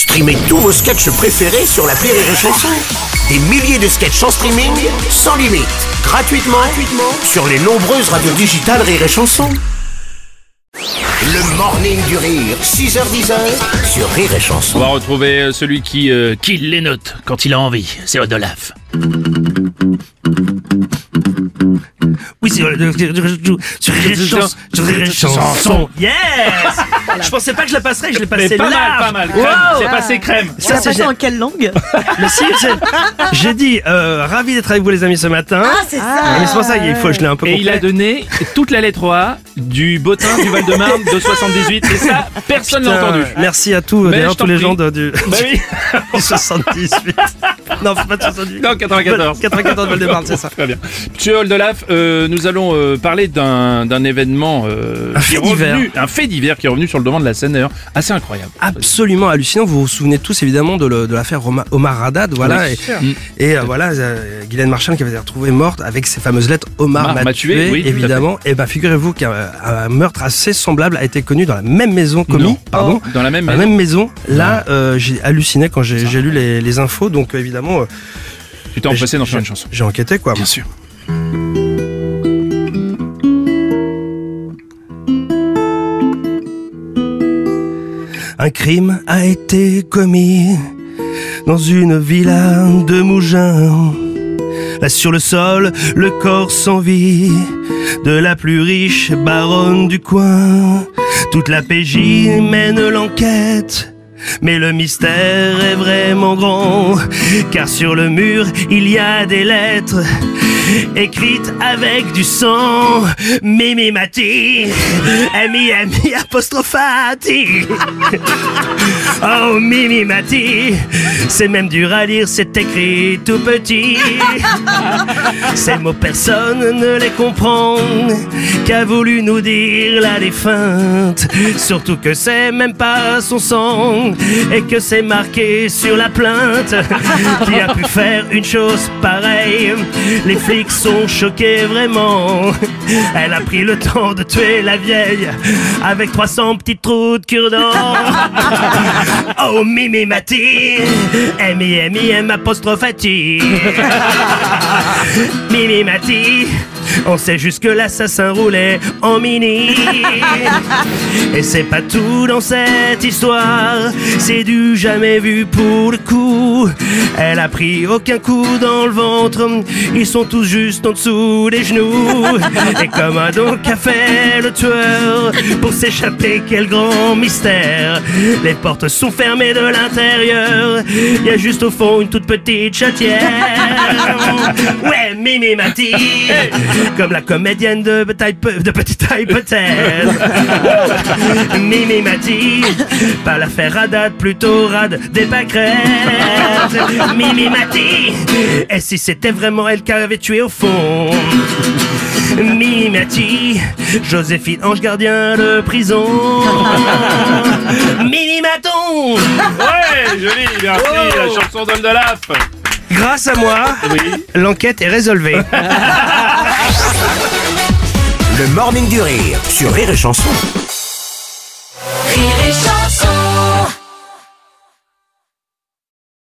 Streamez tous vos sketchs préférés sur la Rire et Chanson. Des milliers de sketchs en streaming, sans limite, gratuitement, gratuitement sur les nombreuses radios digitales Rire et Chanson. Le morning du rire, 6h10 sur Rire et Chanson. On va retrouver euh, celui qui, euh, qui les note quand il a envie. C'est Odolaf. Oui, c'est euh, sur Rire et Chanson. Sur Rire et Chanson. Yes Je pensais pas que je la passerais, je l'ai passé Mais pas large. mal, pas mal. Crème. Wow. C'est passé crème. Ça, c'est passe en quelle langue Mais si, j'ai- j'ai dit euh, ravi d'être avec vous les amis ce matin. Ah, c'est ça. Mais c'est pour ça qu'il faut, je l'ai un peu Et il a donné toute la lettre A du bottin du Val-de-Marne de 78. Et ça, personne n'a Putain, entendu. Merci à tous, Mais d'ailleurs je t'en tous les prie. gens de, du, Bah oui. du 78. non, c'est pas de 78. Non, 94. 94 Val-de-Marne, c'est ça. Très bien. Monsieur Oldelaf, euh, nous allons euh, parler d'un d'un événement euh, Un qui est fait divers. revenu, un fait divers qui est revenu sur le devant de la scène d'ailleurs, assez incroyable. Absolument hallucinant. Vous vous souvenez tous évidemment de, le- de l'affaire Omar, Omar Haddad, voilà. Oui. et Mm. et, euh, voilà, euh, Guylaine Marchand qui avait été retrouvée morte avec ses fameuses lettres Omar, Omar m'a m'a tué, tué, oui, tout à évidemment. Et ben figurez-vous qu'un un meurtre assez semblable a été connu dans la même maison commis, Non. pardon. Dans la même Dans la maison. même maison, là, euh, j'ai halluciné quand j'ai j'ai lu les, les infos, donc euh, évidemment, euh, Tu t'es empressé d'en j'ai- faire une chanson. j'ai enquêté quoi. Bien sûr. Un crime a été commis dans une villa de Mougins. Là sur le sol, le corps sans vie de la plus riche baronne du coin. Toute la PJ mène l'enquête. Mais le mystère est vraiment grand, car sur le mur il y a des lettres écrites avec du sang. Mimi Mati, ami ami apostrophati. Oh Mimi Mati, c'est même dur à lire, c'est écrit tout petit. Ces mots personne ne les comprend, qu'a voulu nous dire la défunte. Surtout que c'est même pas son sang et que c'est marqué sur la plainte. Qui a pu faire une chose pareille Les flics sont choqués vraiment. Elle a pris le temps de tuer la vieille avec 300 petites trous de cure-dent. Oh Mimi Mati, M-I M-I M apostrophati. Mimi Mati, on sait juste que l'assassin roulait en mini. Et c'est pas tout dans cette histoire, c'est du jamais vu pour le coup. Elle a pris aucun coup dans le ventre, ils sont tous juste en dessous des genoux. Et comme un donc a fait le tueur pour s'échapper, quel grand mystère. Les portes sont fermées de l'intérieur, il y a juste au fond une toute petite chatière. Ouais, Mimi Mati, comme la comédienne de, de petite taille peut-être. Mimi Mati, pas l'affaire Haddad, plutôt rade des pâquerettes. Mimi Mati, et si c'était vraiment elle qui avait tué au fond? Mimi Mati, Joséphine Ange gardien de prison. Mimi Maton, Ouais, joli, merci, la chanson d'Oldelaf. grâce à moi, Oui. l'enquête est résolvée. Le morning du rire sur Rire et Chanson.